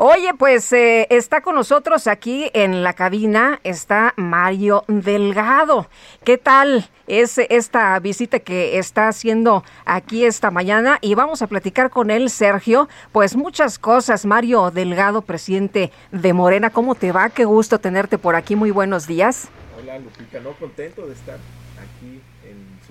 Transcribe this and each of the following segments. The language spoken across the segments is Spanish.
Oye, pues eh, está con nosotros aquí en la cabina, está Mario Delgado. ¿Qué tal es esta visita que está haciendo aquí esta mañana? Y vamos a platicar con él, Sergio. Pues muchas cosas. Mario Delgado, presidente de Morena, ¿cómo te va? Qué gusto tenerte por aquí. Muy buenos días. Hola, Lupita, no contento de estar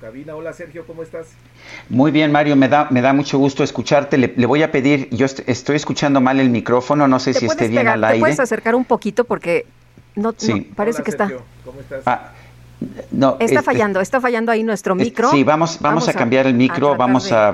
cabina. Hola, Sergio, ¿cómo estás? Muy bien, Mario, me da, me da mucho gusto escucharte. Le, le voy a pedir, yo est estoy escuchando mal el micrófono, no sé si esté bien al aire. ¿Te puedes acercar un poquito porque no, Sí. no, parece Hola, que Sergio, está... ¿Cómo estás? Ah, no, Está es- fallando, está fallando ahí nuestro es- micro. Sí, vamos, vamos, a, cambiar el micro, vamos de- a,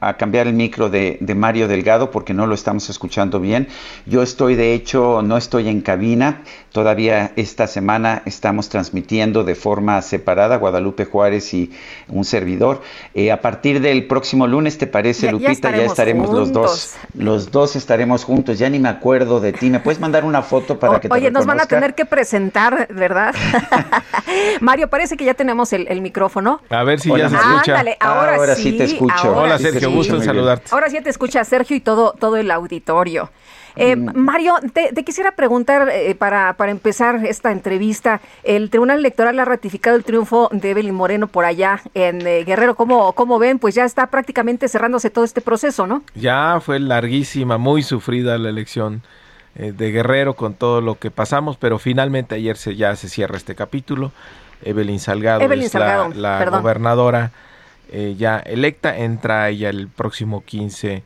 a- a cambiar el micro de, de Mario Delgado porque no lo estamos escuchando bien. Yo estoy, de hecho, no estoy en cabina. Todavía esta semana estamos transmitiendo de forma separada Guadalupe Juárez y un servidor. Eh, a partir del próximo lunes, ¿te parece, Ya- Lupita? Ya estaremos estaremos los dos. Los dos estaremos juntos. Ya ni me acuerdo de ti. ¿Me puedes mandar una foto para O- que te Oye, nos van a tener que presentar, ¿verdad? Mario, parece que ya tenemos el, el micrófono. A ver si Hola, ya se Mario. escucha. Ándale, ahora, Ahora sí, sí te escucho. ahora Hola sí Sergio, escucho gusto en saludarte. Ahora sí te escucha Sergio y todo, todo el auditorio. Eh. Mario, te, te quisiera preguntar eh, para, para empezar esta entrevista. El Tribunal Electoral ha ratificado el triunfo de Evelyn Moreno por allá en eh, Guerrero. ¿Cómo, ¿Cómo ven? Pues ya está prácticamente cerrándose todo este proceso, ¿no? Ya fue larguísima, muy sufrida la elección eh, de Guerrero con todo lo que pasamos, pero finalmente ayer se, ya se cierra este capítulo. Evelyn Salgado Evelyn es Salgado, la, gobernadora eh, ya electa, entra ella el próximo 15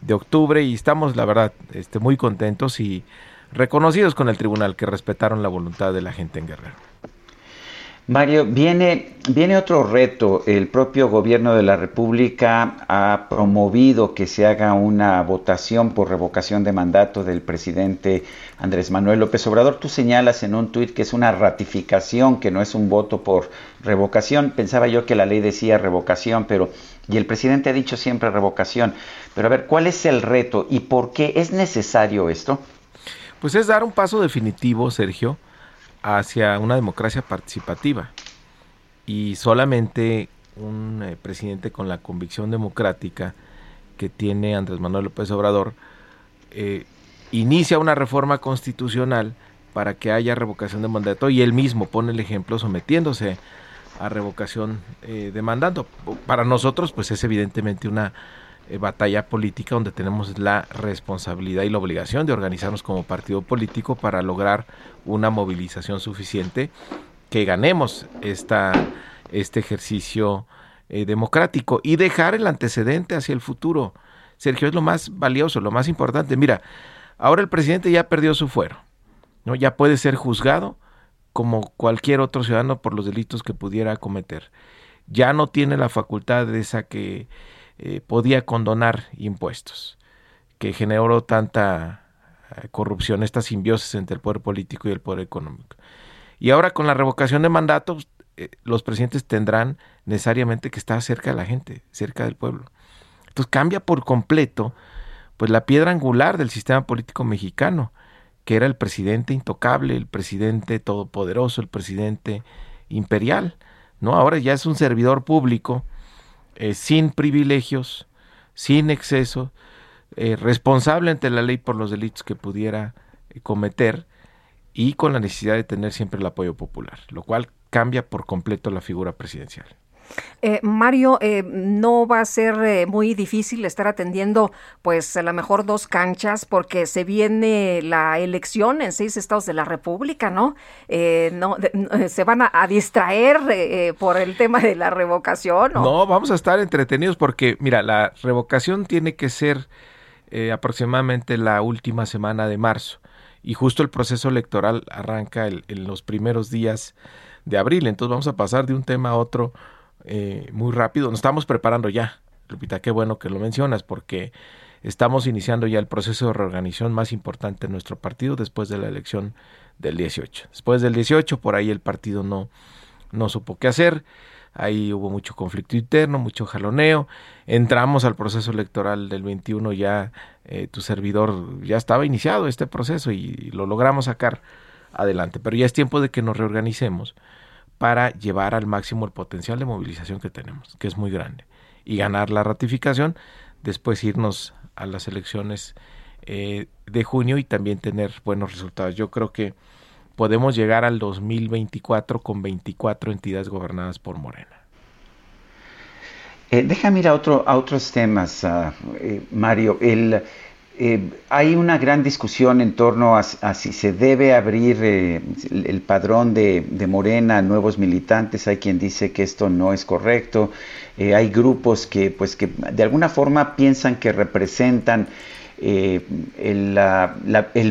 de octubre y estamos, la verdad, este, muy contentos y reconocidos con el tribunal que respetaron la voluntad de la gente en Guerrero. Mario, viene, viene otro reto. El propio gobierno de la República ha promovido que se haga una votación por revocación de mandato del presidente Andrés Manuel López Obrador. Tú señalas en un tuit que es una ratificación, que no es un voto por revocación. Pensaba yo que la ley decía revocación, pero y el presidente ha dicho siempre revocación. Pero a ver, ¿cuál es el reto y por qué es necesario esto? Pues es dar un paso definitivo, Sergio, hacia una democracia participativa. Y solamente un eh, presidente con la convicción democrática que tiene Andrés Manuel López Obrador eh, inicia una reforma constitucional para que haya revocación de mandato y él mismo pone el ejemplo sometiéndose a revocación eh, de mandato. Para nosotros, pues es evidentemente una eh, batalla política donde tenemos la responsabilidad y la obligación de organizarnos como partido político para lograr una movilización suficiente que ganemos esta, este ejercicio eh, democrático y dejar el antecedente hacia el futuro. Sergio, es lo más valioso, lo más importante. Mira, ahora el presidente ya perdió su fuero, ¿no? Ya puede ser juzgado como cualquier otro ciudadano por los delitos que pudiera cometer. Ya no tiene la facultad de esa que eh, podía condonar impuestos, que generó tanta eh, corrupción, esta simbiosis entre el poder político y el poder económico. Y ahora con la revocación de mandatos, eh, los presidentes tendrán necesariamente que estar cerca de la gente, cerca del pueblo. Entonces cambia por completo pues la piedra angular del sistema político mexicano, que era el presidente intocable, el presidente todopoderoso, el presidente imperial, ¿no? Ahora ya es un servidor público eh, sin privilegios, sin exceso, eh, responsable ante la ley por los delitos que pudiera eh, cometer y con la necesidad de tener siempre el apoyo popular, lo cual cambia por completo la figura presidencial. Eh, Mario, eh, no va a ser eh, muy difícil estar atendiendo, pues a lo mejor dos canchas, porque se viene la elección en seis estados de la República, ¿no? Eh, no de- no, se van a, distraer eh, eh, por el tema de la revocación. No, vamos a estar entretenidos porque, mira, la revocación tiene que ser eh, aproximadamente la última semana de marzo y justo el proceso electoral arranca en los primeros días de abril. Entonces vamos a pasar de un tema a otro eh, muy rápido. Nos estamos preparando ya, Lupita, qué bueno que lo mencionas porque estamos iniciando ya el proceso de reorganización más importante en nuestro partido después de la elección del 18. Después del 18, por ahí el partido no, no supo qué hacer, ahí hubo mucho conflicto interno, mucho jaloneo, entramos al proceso electoral del 21, ya eh, tu servidor ya estaba iniciado este proceso y lo logramos sacar adelante, pero ya es tiempo de que nos reorganicemos para llevar al máximo el potencial de movilización que tenemos, que es muy grande, y ganar la ratificación, después irnos a las elecciones eh, de junio y también tener buenos resultados. Yo creo que podemos llegar al 2024 con 24 entidades gobernadas por Morena. Eh, déjame ir a, otro, a otros temas, ah, eh, Mario. El, eh, hay una gran discusión en torno a, si se debe abrir el, padrón de, Morena a nuevos militantes. Hay quien dice que esto no es correcto. hay grupos que, pues, que de alguna forma piensan que representan el,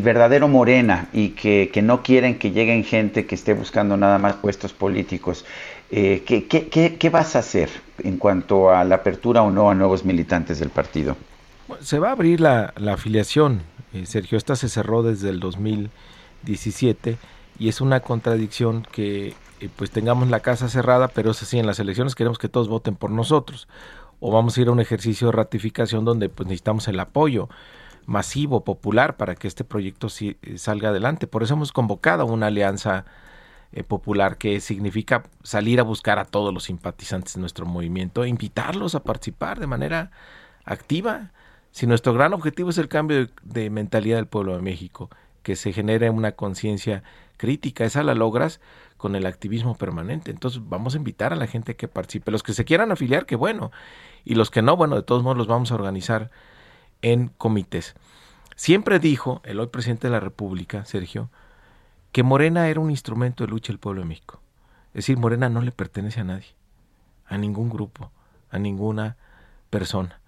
verdadero Morena y que, no quieren que lleguen gente que esté buscando nada más puestos políticos. Eh, ¿qué, qué, qué, vas a hacer en cuanto a la apertura o no a nuevos militantes del partido? Se va a abrir la, afiliación, eh, Sergio. Esta se cerró desde el 2017 y es una contradicción que eh, pues tengamos la casa cerrada, pero es así, en las elecciones queremos que todos voten por nosotros. O vamos a ir a un ejercicio de ratificación donde pues necesitamos el apoyo masivo, popular, para que este proyecto salga adelante. Por eso hemos convocado una alianza eh, popular que significa salir a buscar a todos los simpatizantes de nuestro movimiento e invitarlos a participar de manera activa. Si nuestro gran objetivo es el cambio de, mentalidad del pueblo de México, que se genere una conciencia crítica, esa la logras con el activismo permanente. Entonces vamos a invitar a la gente que participe. Los que se quieran afiliar, que bueno. Y los que no, bueno, de todos modos los vamos a organizar en comités. Siempre dijo el hoy presidente de la República, Sergio, que Morena era un instrumento de lucha del pueblo de México. Es decir, Morena no le pertenece a nadie, a ningún grupo, a ninguna persona.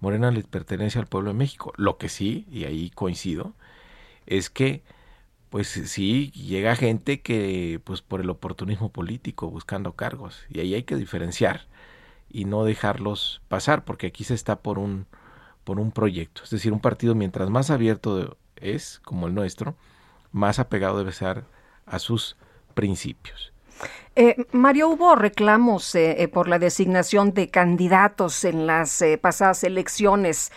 Morena le pertenece al pueblo de México. Lo que sí, y ahí coincido, es que pues sí llega gente que pues por el oportunismo político buscando cargos y ahí hay que diferenciar y no dejarlos pasar porque aquí se está por un por un proyecto, es decir, un partido mientras más abierto es como el nuestro, más apegado debe ser a sus principios. Eh, Mario, hubo reclamos eh, eh, por la designación de candidatos en las pasadas elecciones.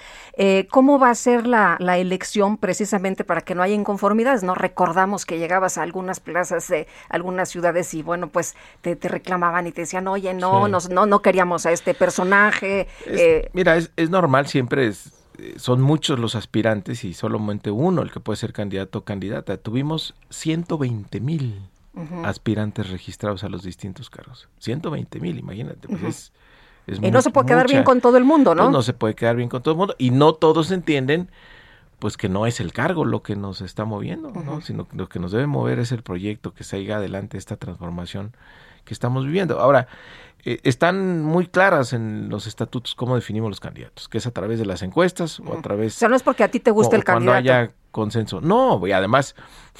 ¿Cómo va a ser la, elección precisamente para que no haya inconformidades? No recordamos que llegabas a algunas plazas de algunas ciudades y bueno, pues te, reclamaban y te decían, oye, no, no, no queríamos a este personaje. mira, es, es normal, siempre es, son muchos los aspirantes y solamente uno el que puede ser candidato o candidata. Tuvimos 120 mil aspirantes registrados a los distintos cargos. 120 mil, imagínate. Pues y no se puede quedar bien con todo el mundo, ¿no? Pues no se puede quedar bien con todo el mundo. Y no todos entienden pues que no es el cargo lo que nos está moviendo, ¿no? sino que lo que nos debe mover es el proyecto que salga adelante esta transformación que estamos viviendo. Ahora, eh, están muy claras en los estatutos cómo definimos los candidatos, que es a través de las encuestas o a través... O sea, no es porque a ti te guste el candidato. Cuando haya consenso. No, y además,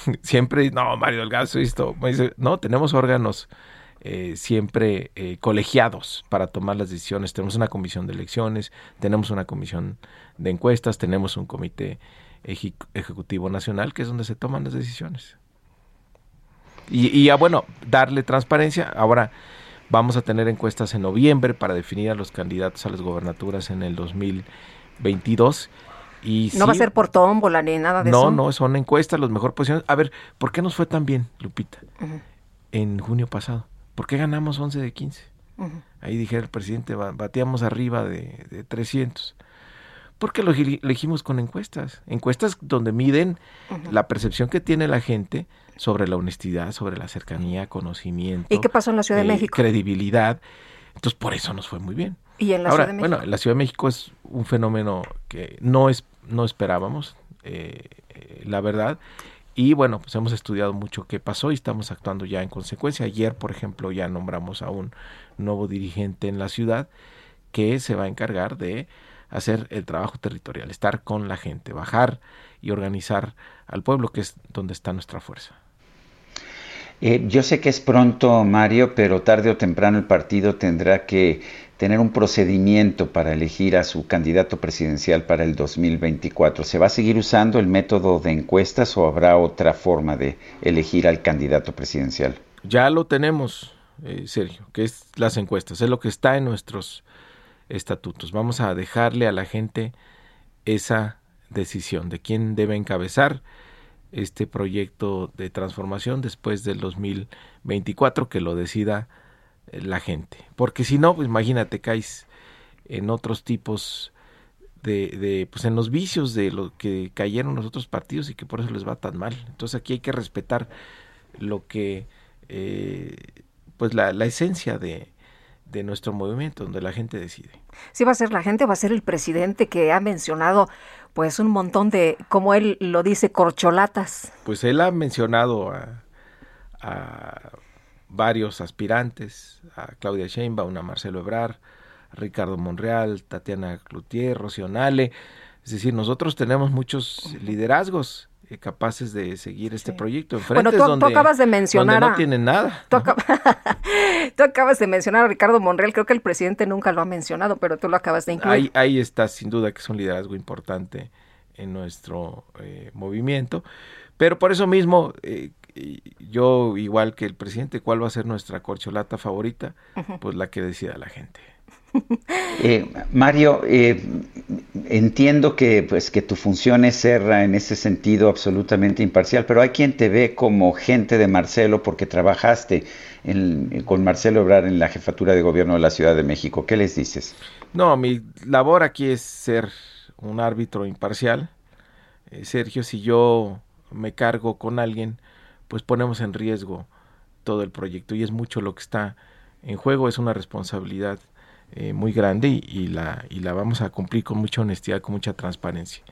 siempre, no, Mario Delgado, esto, no, tenemos órganos eh, siempre eh, colegiados para tomar las decisiones. Tenemos una comisión de elecciones, tenemos una comisión de encuestas, tenemos un comité ejecutivo nacional, que es donde se toman las decisiones. Y, y bueno, darle transparencia. Ahora, Vamos a tener encuestas en noviembre para definir a los candidatos a las gobernaturas en el 2022. Y no va a ser por tómbola ni nada de eso. No, no, son encuestas, las mejores posiciones. A ver, ¿por qué nos fue tan bien, Lupita, en junio pasado? ¿Por qué ganamos 11 de 15? Ahí dije el presidente, bateamos arriba de, de 300 porque lo elegimos con encuestas, encuestas donde miden la percepción que tiene la gente sobre la honestidad, sobre la cercanía, conocimiento. ¿Y qué pasó en la Ciudad de eh, México? Credibilidad. Entonces, por eso nos fue muy bien. ¿Y en la Ciudad de México? Bueno, la Ciudad de México es un fenómeno que no, es, no esperábamos, eh, eh, la verdad. Y bueno, pues hemos estudiado mucho qué pasó y estamos actuando ya en consecuencia. Ayer, por ejemplo, ya nombramos a un nuevo dirigente en la ciudad que se va a encargar de hacer el trabajo territorial, estar con la gente, bajar y organizar al pueblo, que es donde está nuestra fuerza. Eh, yo sé que es pronto, Mario, pero tarde o temprano el partido tendrá que tener un procedimiento para elegir a su candidato presidencial para el 2024. ¿Se va a seguir usando el método de encuestas o habrá otra forma de elegir al candidato presidencial? Ya lo tenemos, eh, Sergio, que es las encuestas, es lo que está en nuestros estatutos. Vamos a dejarle a la gente esa decisión de quién debe encabezar este proyecto de transformación después del 2024 que lo decida la gente. Porque si no, pues imagínate, caes en otros tipos de, de, pues en los vicios de lo que cayeron los otros partidos y que por eso les va tan mal. Entonces aquí hay que respetar lo que, eh, pues la, la esencia de, de nuestro movimiento, donde la gente decide. Sí va a ser la gente, va a ser el presidente que ha mencionado pues un montón de, como él lo dice, corcholatas. Pues él ha mencionado a, a varios aspirantes, a Claudia Sheinbaum, a Marcelo Ebrar, a Ricardo Monreal, Tatiana Cloutier, Rocío Nale. Es decir, nosotros tenemos muchos liderazgos eh, capaces de seguir este proyecto. En bueno, tú, donde, tú, acabas de mencionar. no tienen nada. Tú, tú, acabas de mencionar a Ricardo Monreal. Creo que el presidente nunca lo ha mencionado, pero tú lo acabas de incluir. Ahí, ahí está, sin duda, que es un liderazgo importante en nuestro eh, movimiento. Pero por eso mismo, eh, yo, igual que el presidente, ¿cuál va a ser nuestra corcholata favorita? Pues la que decida la gente. Eh, Mario, eh, entiendo que, pues, que tu función es ser en ese sentido absolutamente imparcial, pero hay quien te ve como gente de Marcelo porque trabajaste con Marcelo Obrar en la jefatura de gobierno de la Ciudad de México. ¿Qué les dices? No, mi labor aquí es ser un árbitro imparcial. Eh, Sergio, si yo me cargo con alguien, pues ponemos en riesgo todo el proyecto y es mucho lo que está en juego, es una responsabilidad eh, muy grande y, la, y la vamos a cumplir con mucha honestidad, con mucha transparencia.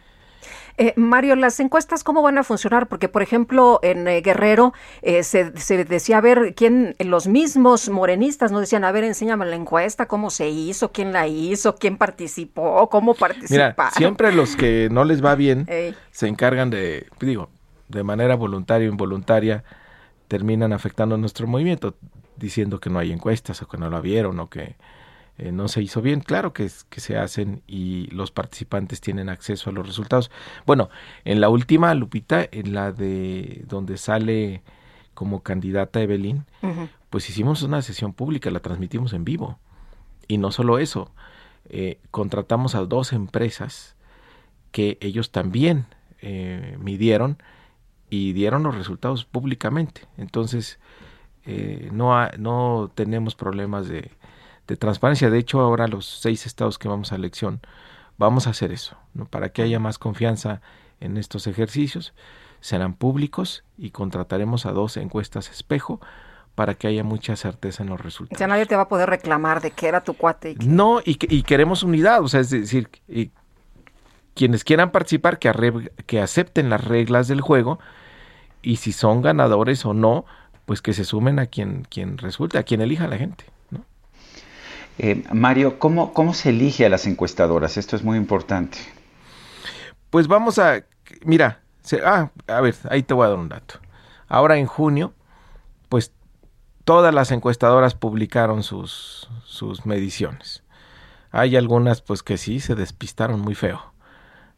Eh, Mario, las encuestas, ¿cómo van a funcionar? Porque, por ejemplo, en eh, Guerrero se, se, decía, a ver, quién, los mismos morenistas nos decían, a ver, enséñame la encuesta, cómo se hizo, quién la hizo, quién participó, cómo participaron. Mira, siempre los que no les va bien se encargan de, digo, de manera voluntaria o involuntaria terminan afectando nuestro movimiento, diciendo que no hay encuestas o que no la vieron o que eh, no se hizo bien. Claro que, que se hacen y los participantes tienen acceso a los resultados. Bueno, en la última, Lupita, en la de donde sale como candidata Evelyn, pues hicimos una sesión pública, la transmitimos en vivo. Y no solo eso, eh, contratamos a dos empresas que ellos también eh, midieron y dieron los resultados públicamente. Entonces, eh, no, no tenemos problemas de, de, transparencia. De hecho, ahora los seis estados que vamos a elección, vamos a hacer eso, ¿no? para que haya más confianza en estos ejercicios. Serán públicos y contrataremos a dos encuestas espejo para que haya mucha certeza en los resultados. Ya nadie te va a poder reclamar de que era tu cuate. No, y, y queremos unidad, o sea, es decir, y quienes quieran participar, que, que acepten las reglas del juego y si son ganadores o no, pues que se sumen a quien, quien resulte, a quien elija la gente. ¿no? Eh, Mario, ¿cómo, ¿cómo se elige a las encuestadoras? Esto es muy importante. Pues vamos a, mira, ah, a ver, ahí te voy a dar un dato. Ahora en junio, pues todas las encuestadoras publicaron sus, sus mediciones. Hay algunas pues que sí se despistaron muy feo.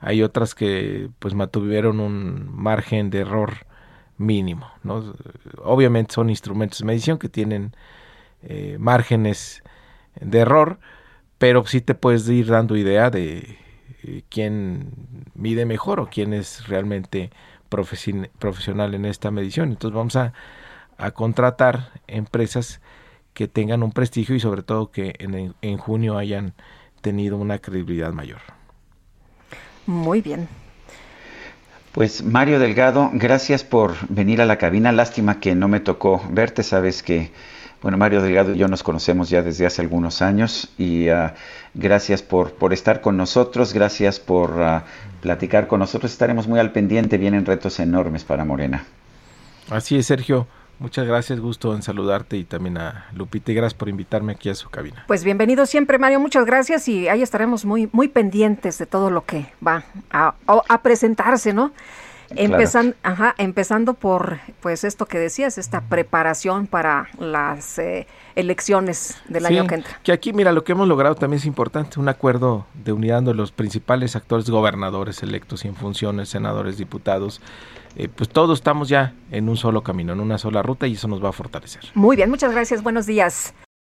Hay otras que pues mantuvieron un margen de error mínimo. ¿no? Obviamente son instrumentos de medición que tienen eh, márgenes de error, pero sí te puedes ir dando idea de eh, quién mide mejor o quién es realmente profesional en esta medición. Entonces vamos a, a, contratar empresas que tengan un prestigio y sobre todo que en, en junio hayan tenido una credibilidad mayor. Muy bien. Pues Mario Delgado, gracias por venir a la cabina. Lástima que no me tocó verte, sabes que, bueno, Mario Delgado y yo nos conocemos ya desde hace algunos años y uh, gracias por, por estar con nosotros, gracias por uh, platicar con nosotros. Estaremos muy al pendiente, vienen retos enormes para Morena. Así es, Sergio. Muchas gracias, gusto en saludarte y también a Lupita y gracias por invitarme aquí a su cabina. Pues bienvenido siempre, Mario, muchas gracias y ahí estaremos muy, muy pendientes de todo lo que va a, a presentarse, ¿no? Empezando, ajá, empezando por pues esto que decías, esta preparación para las eh, elecciones del año que entra. Que aquí, mira, lo que hemos logrado también es importante, un acuerdo de unidad de los principales actores gobernadores electos y en funciones, senadores, diputados, eh, pues todos estamos ya en un solo camino, en una sola ruta y eso nos va a fortalecer. Muy bien, muchas gracias, buenos días.